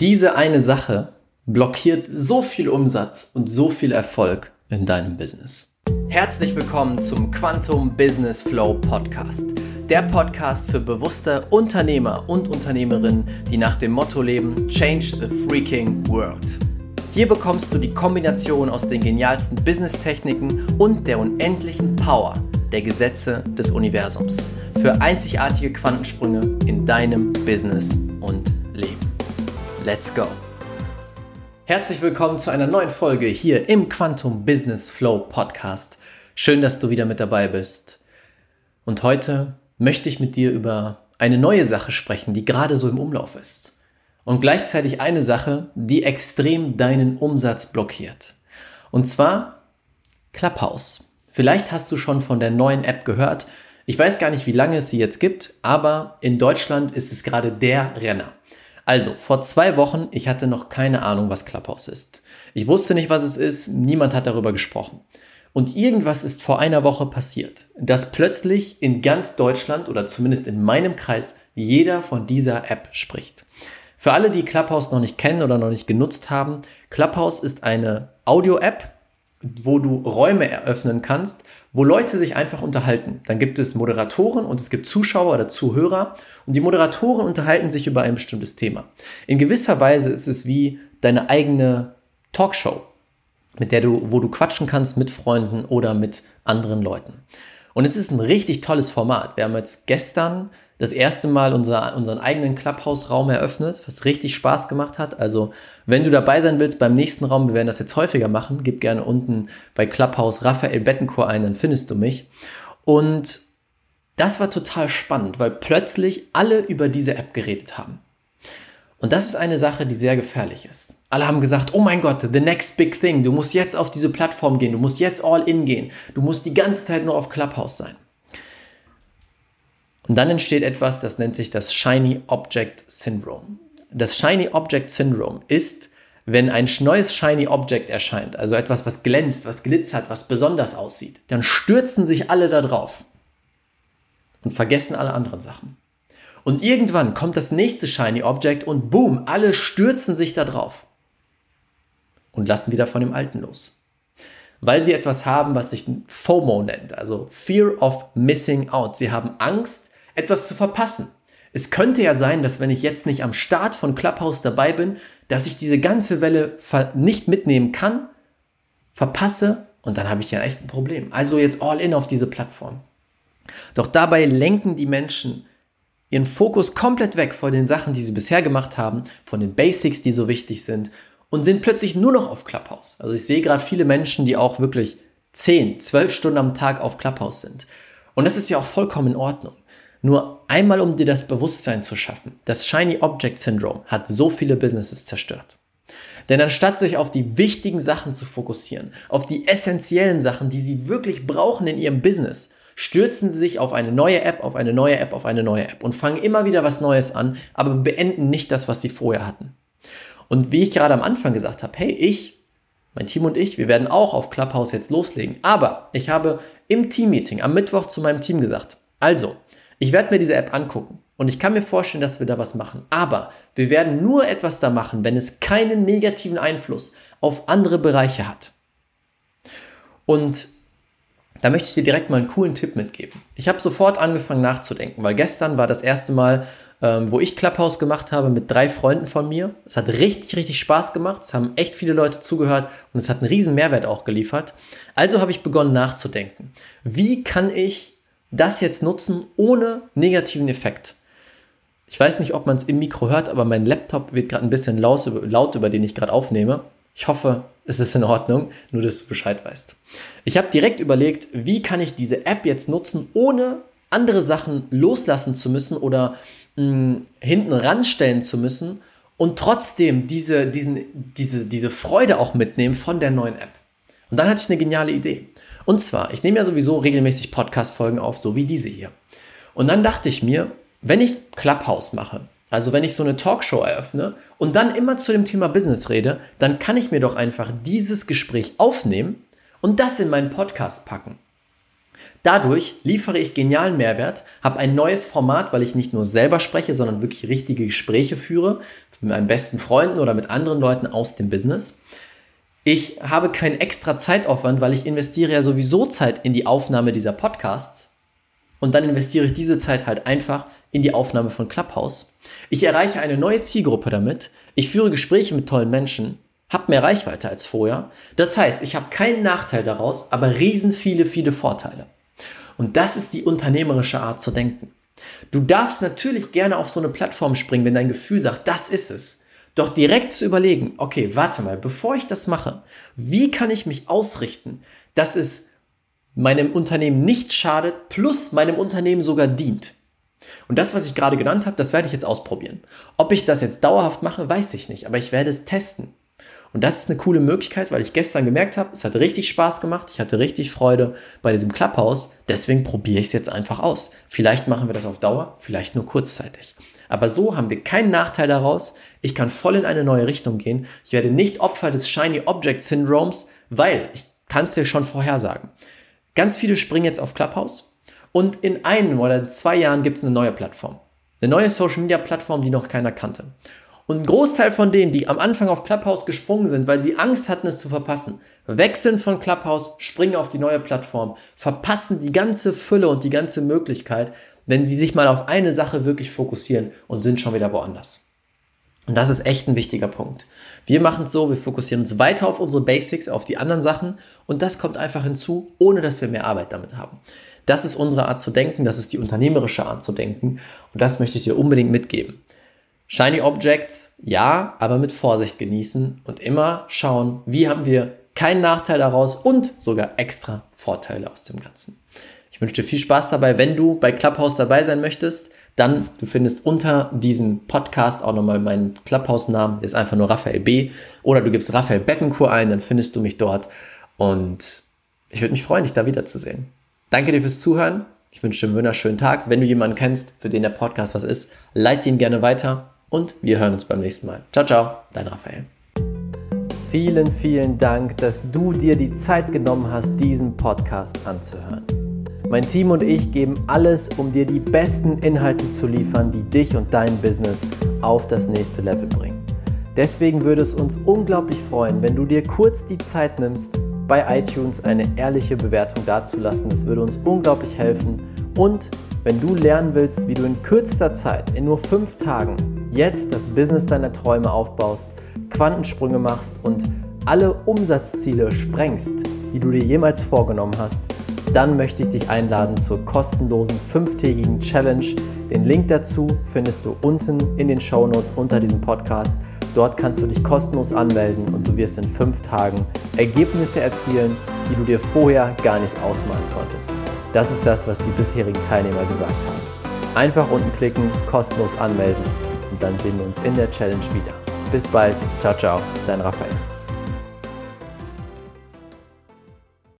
Diese eine Sache blockiert so viel Umsatz und so viel Erfolg in deinem Business. Herzlich willkommen zum Quantum Business Flow Podcast. Der Podcast für bewusste Unternehmer und Unternehmerinnen, die nach dem Motto leben, Change the Freaking World. Hier bekommst du die Kombination aus den genialsten Business-Techniken und der unendlichen Power der Gesetze des Universums für einzigartige Quantensprünge in deinem Business und. Let's go! Herzlich willkommen zu einer neuen Folge hier im Quantum Business Flow Podcast. Schön, dass du wieder mit dabei bist. Und heute möchte ich mit dir über eine neue Sache sprechen, die gerade so im Umlauf ist. Und gleichzeitig eine Sache, die extrem deinen Umsatz blockiert. Und zwar Clubhouse. Vielleicht hast du schon von der neuen App gehört. Ich weiß gar nicht, wie lange es sie jetzt gibt, aber in Deutschland ist es gerade der Renner. Also, vor zwei Wochen, ich hatte noch keine Ahnung, was Clubhouse ist. Ich wusste nicht, was es ist, niemand hat darüber gesprochen. Und irgendwas ist vor einer Woche passiert, dass plötzlich in ganz Deutschland oder zumindest in meinem Kreis jeder von dieser App spricht. Für alle, die Clubhouse noch nicht kennen oder noch nicht genutzt haben, Clubhouse ist eine Audio-App, wo du Räume eröffnen kannst, wo Leute sich einfach unterhalten. Dann gibt es Moderatoren und es gibt Zuschauer oder Zuhörer und die Moderatoren unterhalten sich über ein bestimmtes Thema. In gewisser Weise ist es wie deine eigene Talkshow, mit der du, wo du quatschen kannst mit Freunden oder mit anderen Leuten. Und es ist ein richtig tolles Format. Wir haben jetzt gestern das erste Mal unser, unseren eigenen Clubhouse-Raum eröffnet, was richtig Spaß gemacht hat. Also, wenn du dabei sein willst beim nächsten Raum, wir werden das jetzt häufiger machen, gib gerne unten bei Clubhouse Raphael Bettencourt ein, dann findest du mich. Und das war total spannend, weil plötzlich alle über diese App geredet haben. Und das ist eine Sache, die sehr gefährlich ist. Alle haben gesagt, oh mein Gott, the next big thing, du musst jetzt auf diese Plattform gehen, du musst jetzt all in gehen, du musst die ganze Zeit nur auf Clubhouse sein. Und dann entsteht etwas, das nennt sich das Shiny Object Syndrome. Das Shiny Object Syndrome ist, wenn ein neues Shiny Object erscheint, also etwas, was glänzt, was glitzert, was besonders aussieht, dann stürzen sich alle da drauf und vergessen alle anderen Sachen. Und irgendwann kommt das nächste Shiny Object und boom, alle stürzen sich da drauf und lassen wieder von dem Alten los. Weil sie etwas haben, was sich FOMO nennt, also Fear of Missing Out. Sie haben Angst, etwas zu verpassen. Es könnte ja sein, dass wenn ich jetzt nicht am Start von Clubhouse dabei bin, dass ich diese ganze Welle nicht mitnehmen kann, verpasse und dann habe ich ja echt ein Problem. Also jetzt all in auf diese Plattform. Doch dabei lenken die Menschen ihren Fokus komplett weg von den Sachen, die sie bisher gemacht haben, von den Basics, die so wichtig sind und sind plötzlich nur noch auf Clubhouse. Also ich sehe gerade viele Menschen, die auch wirklich 10, 12 Stunden am Tag auf Clubhouse sind. Und das ist ja auch vollkommen in Ordnung. Nur einmal, um dir das Bewusstsein zu schaffen, das Shiny Object Syndrome hat so viele Businesses zerstört. Denn anstatt sich auf die wichtigen Sachen zu fokussieren, auf die essentiellen Sachen, die sie wirklich brauchen in ihrem Business, stürzen sie sich auf eine neue App, auf eine neue App, auf eine neue App und fangen immer wieder was Neues an, aber beenden nicht das, was sie vorher hatten. Und wie ich gerade am Anfang gesagt habe, hey, ich, mein Team und ich, wir werden auch auf Clubhouse jetzt loslegen. Aber ich habe im Teammeeting am Mittwoch zu meinem Team gesagt, also, ich werde mir diese App angucken und ich kann mir vorstellen, dass wir da was machen. Aber wir werden nur etwas da machen, wenn es keinen negativen Einfluss auf andere Bereiche hat. Und da möchte ich dir direkt mal einen coolen Tipp mitgeben. Ich habe sofort angefangen nachzudenken, weil gestern war das erste Mal, ähm, wo ich Clubhouse gemacht habe mit drei Freunden von mir. Es hat richtig, richtig Spaß gemacht. Es haben echt viele Leute zugehört und es hat einen riesen Mehrwert auch geliefert. Also habe ich begonnen nachzudenken. Wie kann ich das jetzt nutzen ohne negativen Effekt. Ich weiß nicht, ob man es im Mikro hört, aber mein Laptop wird gerade ein bisschen laut, über den ich gerade aufnehme. Ich hoffe, es ist in Ordnung, nur dass du Bescheid weißt. Ich habe direkt überlegt, wie kann ich diese App jetzt nutzen, ohne andere Sachen loslassen zu müssen oder mh, hm, hinten ranstellen zu müssen und trotzdem diese, diesen, diese, diese Freude auch mitnehmen von der neuen App. Und dann hatte ich eine geniale Idee. Und zwar, ich nehme ja sowieso regelmäßig Podcast-Folgen auf, so wie diese hier. Und dann dachte ich mir, wenn ich Clubhouse mache, also wenn ich so eine Talkshow eröffne und dann immer zu dem Thema Business rede, dann kann ich mir doch einfach dieses Gespräch aufnehmen und das in meinen Podcast packen. Dadurch liefere ich genialen Mehrwert, habe ein neues Format, weil ich nicht nur selber spreche, sondern wirklich richtige Gespräche führe mit meinen besten Freunden oder mit anderen Leuten aus dem Business. Ich habe keinen extra Zeitaufwand, weil ich investiere ja sowieso Zeit in die Aufnahme dieser Podcasts und dann investiere ich diese Zeit halt einfach in die Aufnahme von Clubhouse. Ich erreiche eine neue Zielgruppe damit. Ich führe Gespräche mit tollen Menschen, habe mehr Reichweite als vorher. Das heißt, ich habe keinen Nachteil daraus, aber riesen viele, viele Vorteile. Und das ist die unternehmerische Art zu denken. Du darfst natürlich gerne auf so eine Plattform springen, wenn dein Gefühl sagt, das ist es. Doch direkt zu überlegen, okay, warte mal, bevor ich das mache, wie kann ich mich ausrichten, dass es meinem Unternehmen nicht schadet, plus meinem Unternehmen sogar dient. Und das, was ich gerade genannt habe, das werde ich jetzt ausprobieren. Ob ich das jetzt dauerhaft mache, weiß ich nicht, aber ich werde es testen. Und das ist eine coole Möglichkeit, weil ich gestern gemerkt habe, es hat richtig Spaß gemacht, ich hatte richtig Freude bei diesem Clubhouse, deswegen probiere ich es jetzt einfach aus. Vielleicht machen wir das auf Dauer, vielleicht nur kurzzeitig. Aber so haben wir keinen Nachteil daraus. Ich kann voll in eine neue Richtung gehen. Ich werde nicht Opfer des Shiny Object Syndromes, weil ich kann es dir schon vorhersagen. Ganz viele springen jetzt auf Clubhouse und in einem oder zwei Jahren gibt es eine neue Plattform. Eine neue Social Media Plattform, die noch keiner kannte. Und ein Großteil von denen, die am Anfang auf Clubhouse gesprungen sind, weil sie Angst hatten, es zu verpassen, wechseln von Clubhouse, springen auf die neue Plattform, verpassen die ganze Fülle und die ganze Möglichkeit, wenn sie sich mal auf eine Sache wirklich fokussieren und sind schon wieder woanders. Und das ist echt ein wichtiger Punkt. Wir machen es so, wir fokussieren uns weiter auf unsere Basics, auf die anderen Sachen und das kommt einfach hinzu, ohne dass wir mehr Arbeit damit haben. Das ist unsere Art zu denken, das ist die unternehmerische Art zu denken und das möchte ich dir unbedingt mitgeben. Shiny Objects, ja, aber mit Vorsicht genießen und immer schauen, wie haben wir keinen Nachteil daraus und sogar extra Vorteile aus dem Ganzen. Ich wünsche dir viel Spaß dabei. Wenn du bei Clubhouse dabei sein möchtest, dann, du findest unter diesem Podcast auch nochmal meinen Clubhouse-Namen, ist einfach nur Raphael B. Oder du gibst Raphael Bettencourt ein, dann findest du mich dort. Und ich würde mich freuen, dich da wiederzusehen. Danke dir fürs Zuhören. Ich wünsche dir einen wunderschönen Tag. Wenn du jemanden kennst, für den der Podcast was ist, leite ihn gerne weiter und wir hören uns beim nächsten Mal. Ciao, ciao, dein Raphael. Vielen, vielen Dank, dass du dir die Zeit genommen hast, diesen Podcast anzuhören. Mein Team und ich geben alles, um dir die besten Inhalte zu liefern, die dich und dein Business auf das nächste Level bringen. Deswegen würde es uns unglaublich freuen, wenn du dir kurz die Zeit nimmst, bei iTunes eine ehrliche Bewertung dazulassen. Das würde uns unglaublich helfen. Und wenn du lernen willst, wie du in kürzester Zeit, in nur fünf Tagen, jetzt das Business deiner Träume aufbaust, Quantensprünge machst und alle Umsatzziele sprengst, die du dir jemals vorgenommen hast, dann möchte ich dich einladen zur kostenlosen fünftägigen Challenge. Den Link dazu findest du unten in den Show Notes unter diesem Podcast. Dort kannst du dich kostenlos anmelden und du wirst in fünf Tagen Ergebnisse erzielen, die du dir vorher gar nicht ausmalen konntest. Das ist das, was die bisherigen Teilnehmer gesagt haben. Einfach unten klicken, kostenlos anmelden und dann sehen wir uns in der Challenge wieder. Bis bald, ciao, ciao, dein Raphael.